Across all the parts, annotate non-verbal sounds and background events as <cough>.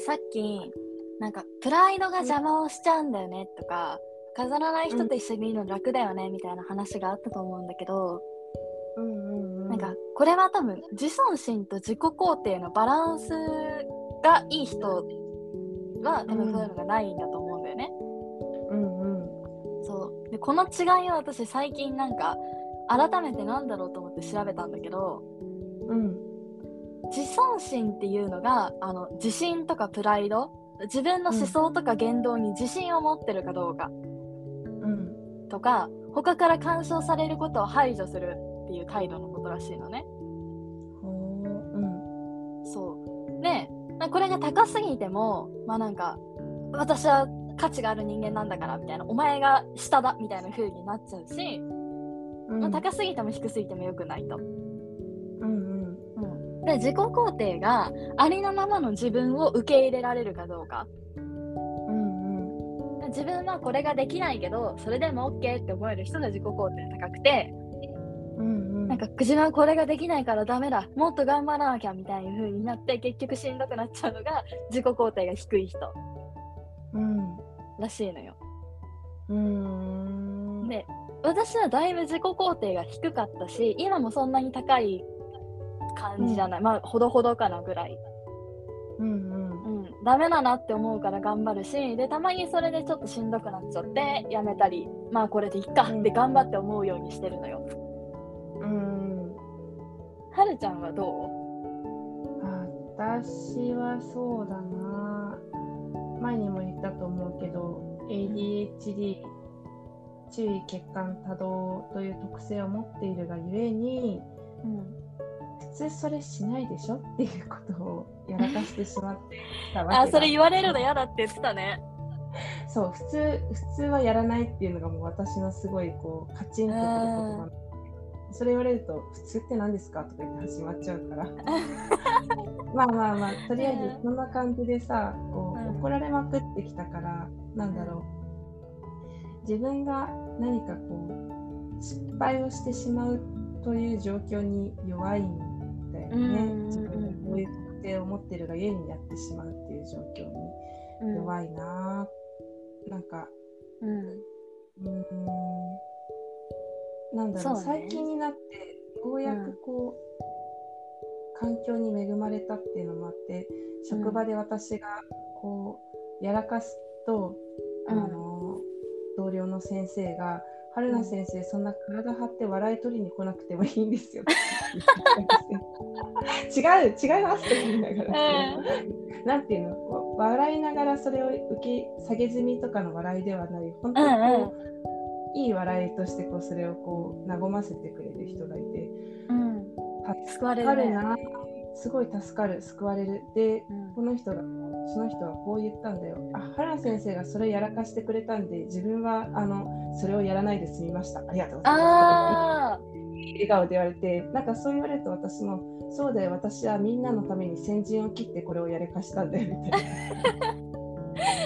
さっきなんかプライドが邪魔をしちゃうんだよねとか飾らない人と一緒にいるの楽だよねみたいな話があったと思うんだけど、うんうんうん、なんかこれは多分自尊心と自己肯定のバランスがいい人は多分そういうのがないんだと思うんだよね。うんうん。そう。でこの違いを私最近なんか改めてなんだろうと思って調べたんだけどうん自尊心っていうのがあの自信とかプライド自分の思想とか言動に自信を持ってるかどうかうん。とか他から干渉されることを排除するっていう態度のことらしいのね。ほううん。そう。でまあこれが高すぎてもまあなんか私は価値がある人間なんだからみたいなお前が下だみたいな風になっちゃうし、うん。まあ、高すぎても低すぎてもよくないと。うんうんで自己肯定がありのままの自分を受け入れられるかどうか。うんうん。自分はこれができないけどそれでも OK って思える人が自己肯定高くてうんうん。なんか自分はこれができないからダメだもっと頑張らなきゃみたいな風になって結局しんどくなっちゃうのが自己肯定が低い人うん。らしいのよ。うん。で私はだいぶ自己肯定が低かったし今もそんなに高い感じじゃない、まあほどほどかなぐらい、うんうん。うん、ダメだなって思うから頑張るしでたまにそれでちょっとしんどくなっちゃってやめたりまあこれでいっかって頑張って思うようにしてるのよ。うん。はるちゃんはど私はそうだな。前にも言ったと思うけど ADHD 注意欠陥多動という特性を持っているがゆえにう、うん、普通それしないでしょ？っていうことをやらかしてしまってたわけだ。あそれ言われるの嫌だって言ってたね。そう普通普通はやらないっていうのがもう私のすごいこうカチンとくる言葉それ言われると普通って何ですかとか言って始まっちゃうから。<laughs> まあまあまあとりあえずそんな感じでさこううん。怒られまくってきたからなんだろう。自分が何かこう失敗をしてしまうという状況に弱いんだようんうんねうん。自分がこういう特性を持ってるがゆえにやってしまうっていう状況にうん。弱いな、なんかうんうーん。なんだろうね。最近になってようやくこう、環境に恵まれたっていうのもあって職場で私がこうやらかすと、うん。あの同僚の先生が「春菜先生そんな体張って笑い取りに来なくてもいいんですよ」<laughs> 違う違いますって言いながら、なんていうの笑いながらそれを受け下げ済みとかの笑いではない。本当にこう、いい笑いとしてこうそれをこう和ませてくれる人がいて。うん。救われるね。助かるな。すごい助かる。救われる。でうん。この人がその人はこう言ったんだよ。あ原先生がそれやらかしてくれたんで自分はあのそれをやらないで済みました。ありがとうございます。笑顔で言われてなんかそう言われると私もそうだよ私はみんなのために先陣を切ってこれをやらかしたんだよみたいな。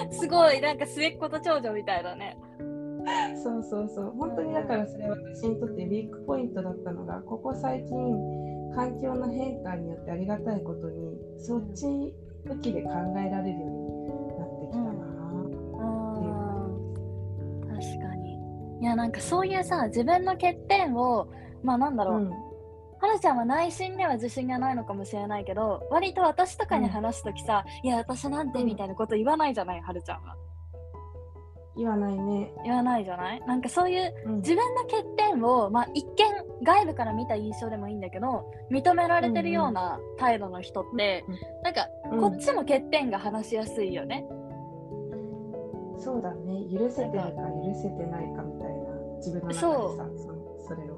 <laughs> すごいなんか末っ子と長女みたいだね。そうそうそう。本当にだからそれは私にとってウィークポイントだったのがここ最近環境の変化によってありがたいことにそっち向きで考えられるようになってきたな、確かに。いやなんかそういうさ自分の欠点をまあなんだろう、うん。はるちゃんは内心では自信がないのかもしれないけど割と私とかに話すときさ、いや私なんてうんみたいなこと言わないじゃないはるちゃんは。言わないね、言わないじゃない？なんかそういううん。自分の欠点を、まあ、一見外部から見た印象でもいいんだけど認められてるような態度の人って、なんかうん。こっちも欠点が話しやすいよね。そうだね。許せてるか許せてないかみたいな自分の中でさそそれを。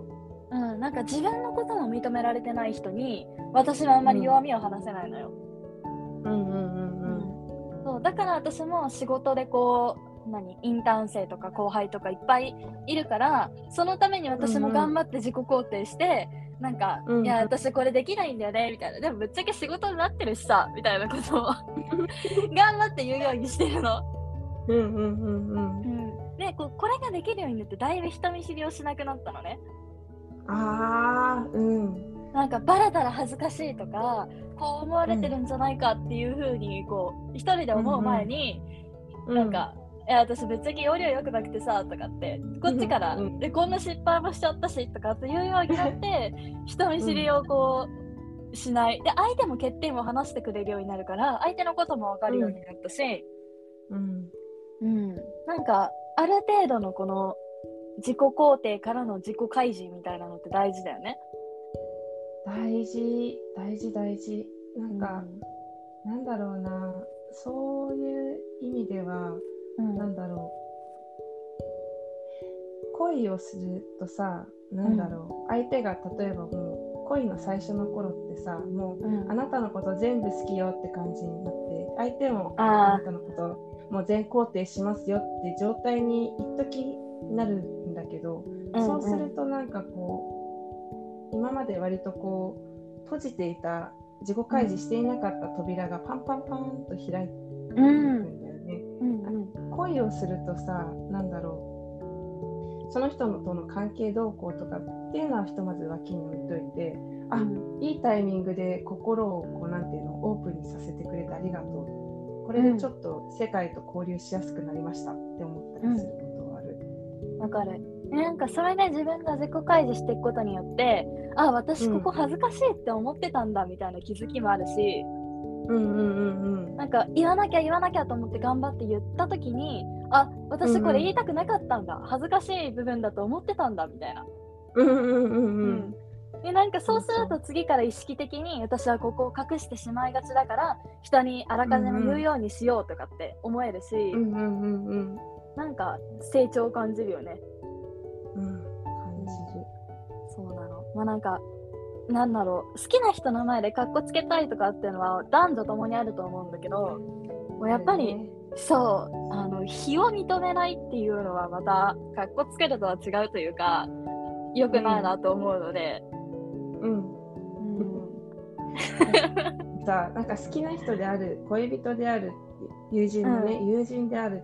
うん、なんか自分のことも認められてない人に私はあんまり弱みを話せないのよ。うんうんうんうん。そうだから私も仕事でこう何インターン生とか後輩とかいっぱいいるからそのために私も頑張って自己肯定して、なんか、うんうん。いや私これできないんだよねみたいな。でもぶっちゃけ仕事になってるしさみたいなことを <laughs> 頑張って言うようにしてるの。うんうんうんうん。うん、でこうこれができるようになってだいぶ人見知りをしなくなったのね。ああうん。なんかバレたら恥ずかしいとかこう思われてるんじゃないかっていうふうにこう一人で思う前に、なんか、いや私別に容量良くなくてさとかってこっちから、うんでこんな失敗もしちゃったしとかっていうようになって <laughs> 人見知りをこう、しない。で相手も欠点を話してくれるようになるから相手のことも分かるようになったし、うん。うん。なんかある程度のこの自己肯定からの自己開示みたいなのって大事だよね。大事。大事大事。なんか、なんだろうな。そういう意味では、うん。なんだろう。恋をするとさなんだろう、相手が例えばもう恋の最初の頃ってさもううん。あなたのこと全部好きよって感じになって相手もあなたのこともう全肯定しますよって状態に一時なるんだけど、うんそうするとなんかこう今まで割とこう閉じていた自己開示していなかった扉がパンパンパンと開いていくん恋をするとさなんだろう。その人との関係動向とかっていうのはひとまず脇に置いといてあうん。いいタイミングで心をこうなんていうのオープンにさせてくれてありがとう。これでちょっと世界と交流しやすくなりましたって思ったりすることはある。わかる。なんかそれで自分が自己開示していくことによってあ私ここ恥ずかしいって思ってたんだみたいな気づきもあるし、うんうんうんなんか言わなきゃ言わなきゃと思って頑張って言った時にあ私これ言いたくなかったんだ、恥ずかしい部分だと思ってたんだみたいな。うんうんうんうんでなんかそうすると次から意識的に私はここを隠してしまいがちだから人にあらかじめ言うようにしようとかって思えるし、うんうんうんうんなんか成長を感じるよね。うん感じる。そうなの。まあなんか、なんだろう、好きな人の前でかっこつけたいとかっていうのは男女ともにあると思うんだけど、もうやっぱり、ねそう、あの、非を認めないっていうのはまた、かっこつけるとは違うというか、良くないなと思うので、うん。うん。<laughs> さなんか好きな人である恋人である友人のね、う友人である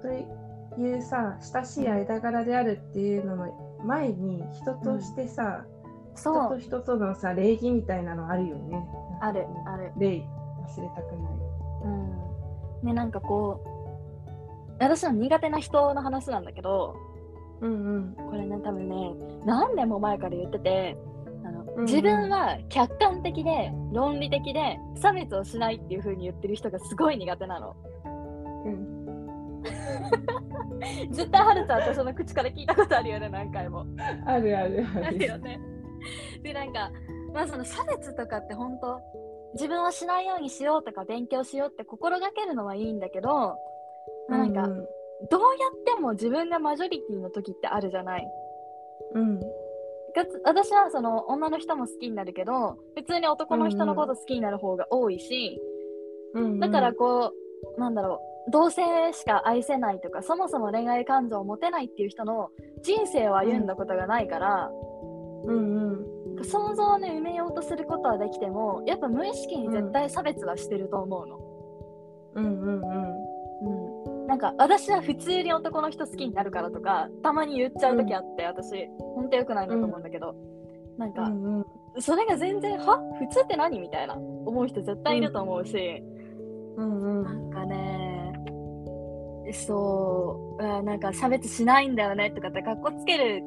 というさ親しい間柄であるっていうのの前に人としてさ、人そう、と人とのさ礼儀みたいなのあるよね。ある、ある。礼忘れたくない。うん。ね、なんかこう、私の苦手な人の話なんだけど、うんうんこれね、多分ね、何年も前から言ってて、あのうんうん自分は客観的で論理的で差別をしないっていう風に言ってる人がすごい苦手なの。うん、絶対はるちゃんとその口から聞いたことあるよね、何回も。あるあるあ。るよね。<laughs> で、なんか、まあその差別とかって本当、自分はしないようにしようとか勉強しようって心がけるのはいいんだけど、まあなんか、うん。どうやっても自分がマジョリティの時ってあるじゃない？うん。私はその女の人も好きになるけど普通に男の人のこと好きになる方が多いし、うん。うん、だからこうなんだろう同性しか愛せないとかそもそも恋愛感情を持てないっていう人の人生を歩んだことがないから、うんうん。想像をね埋めようとすることはできてもやっぱ無意識に絶対差別はしてると思うの。うんうんうん。うん、なんか私は普通に男の人好きになるからとかたまに言っちゃう時あって、私。本当良くないなと思うんだけど、なんか、うんうん。それが全然は？普通って何みたいな思う人絶対いると思うし、うんうなんんかねそう。あなんか差別しないんだよねとかってかっこつける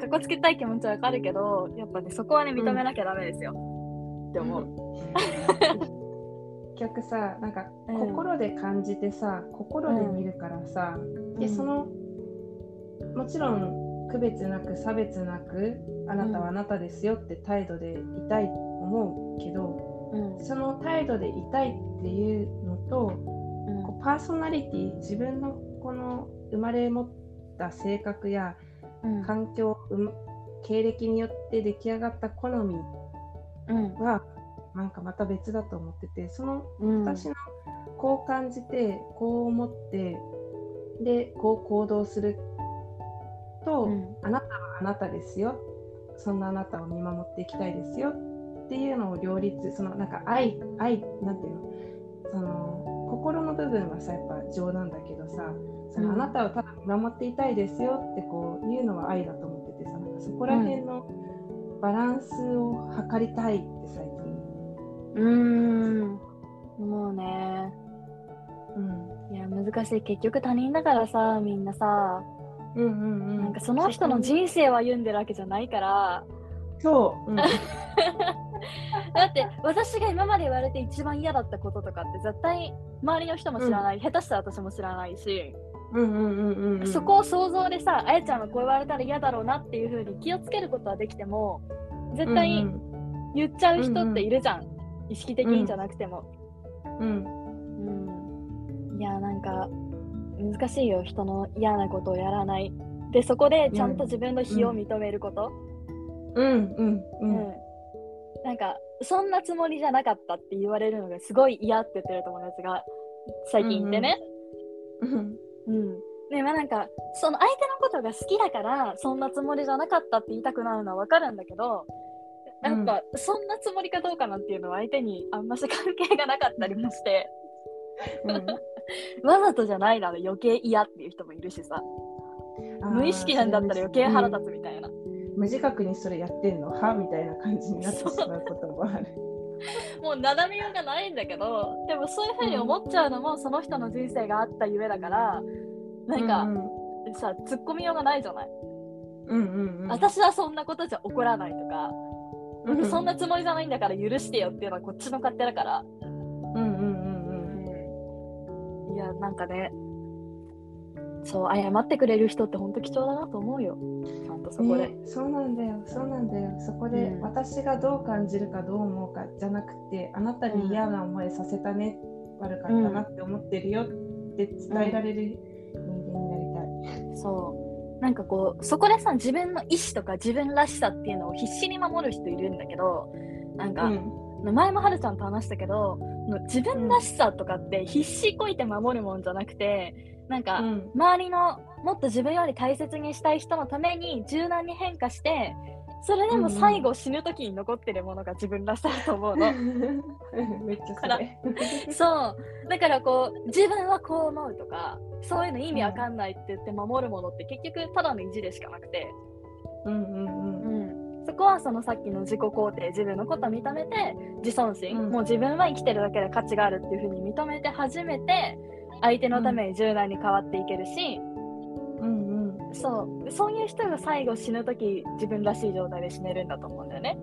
かっこつけたい気持ちはわかるけどやっぱねそこはね認めなきゃダメですよ、って思う。結局さなんかうん心で感じてさ、心で見るからさ、でそのもちろん区別なく差別なくあなたはあなたですよって態度でいたいと思うけど、うん。その態度でいたいっていうのとうん。こうパーソナリティ自分のこの生まれ持った性格やうん環境、うん経歴によって出来上がった好みうん。はなんかまた別だと思っててそのうん私のこう感じてこう思ってでこう行動すると、うん。あなたはあなたですよ。そんなあなたを見守っていきたいですよ。っていうのを両立そのなんか愛愛なんていうの？その心の部分はさやっぱ冗談だけどさそのうん。あなたをただ見守っていたいですよってこう言うのは愛だと思っててさなんかそこら辺のバランスを測りたいって最近。うーん。もうね。うん。いや難しい。結局他人だからさみんなさ。うんうんうん。なんかその人の人生を歩んでるわけじゃないからそう。うん。<laughs> だって私が今まで言われて一番嫌だったこととかって絶対周りの人も知らない、下手したら私も知らないし、うんうんうんうんうん。そこを想像でさあやちゃんはこう言われたら嫌だろうなっていう風に気をつけることはできても絶対うん言っちゃう人っているじゃん、意識的にじゃなくても、うん。うん、いやなんか難しいよ。人の嫌なことをやらない。でそこでちゃんと自分の非を認めること、うんうんううん。んなんかそんなつもりじゃなかったって言われるのがすごい嫌って言ってる友達が最近いてね、うんうん。でまあなんかその相手のことが好きだからそんなつもりじゃなかったって言いたくなるのは分かるんだけどやっぱ、そんなつもりかどうかなんていうのは相手にあんまし関係がなかったりもして。<laughs> わざとじゃないなら余計嫌っていう人もいるしさ。無意識なんだったら余計腹立つみたいな、無自覚にそれやってんのはみたいな感じになってしまうこともある。もうなだめようがないんだけどでもそういうふうに思っちゃうのもその人の人生があったゆえだからなんか、うんさ突っ込みようがないじゃない、うんうんうん、私はそんなことじゃ怒らないとか、うんそんなつもりじゃないんだから許してよっていうのはこっちの勝手だから、うんうんうん。いやなんかねそう謝ってくれる人って本当貴重だなと思うよ。ちゃんとそこで、ね、そうなんだよ。そうなんだよ。そこでうん。私がどう感じるかどう思うかじゃなくて、あなたに嫌な思いさせたね、悪かったなって思ってるよって伝えられる人間になりたい。そう。なんかこうそこでさ自分の意思とか自分らしさっていうのを必死に守る人いるんだけどなんか、うん。前もはるちゃんと話したけど自分らしさとかって必死こいて守るもんじゃなくてなんか、うん。周りのもっと自分より大切にしたい人のために柔軟に変化してそれでも最後死ぬ時に残ってるものが自分らしさだと思うの。<laughs> めっちゃそかられ。そう。だからこう自分はこう思うとかそういうの意味わかんないって言って守るものって結局ただの意地でしかなくて、うんうんうん。そこはそのさっきの自己肯定自分のことを認めて自尊心、うん。もう自分は生きてるだけで価値があるっていうふうに認めて初めて相手のために柔軟に変わっていけるし、うんうん。そう。そういう人が最後死ぬ時自分らしい状態で死ねるんだと思うんだよね。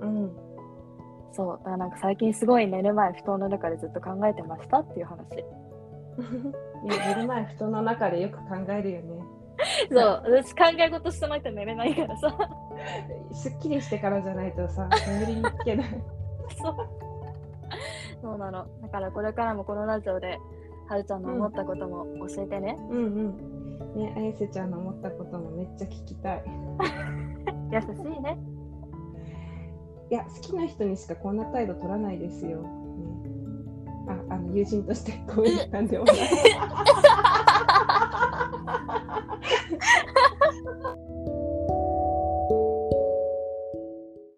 うん。そう。だからなんか最近すごい寝る前布団の中でずっと考えてましたっていう話。<laughs> いや寝る前布団の中でよく考えるよね。<laughs> そう。私考え事してないと寝れないからさ。<laughs> すっきりしてからじゃないとさ眠りにつけない。そう。そうなのだからこれからもこのラジオではるちゃんの思ったことも教えてね、うんうん。ね、あやせちゃんの思ったこともめっちゃ聞きたい。<laughs> 優しいねいや、好きな人にしかこんな態度取らないですよ。ね、あ、あの友人として <laughs> こういうなんでもない。<laughs>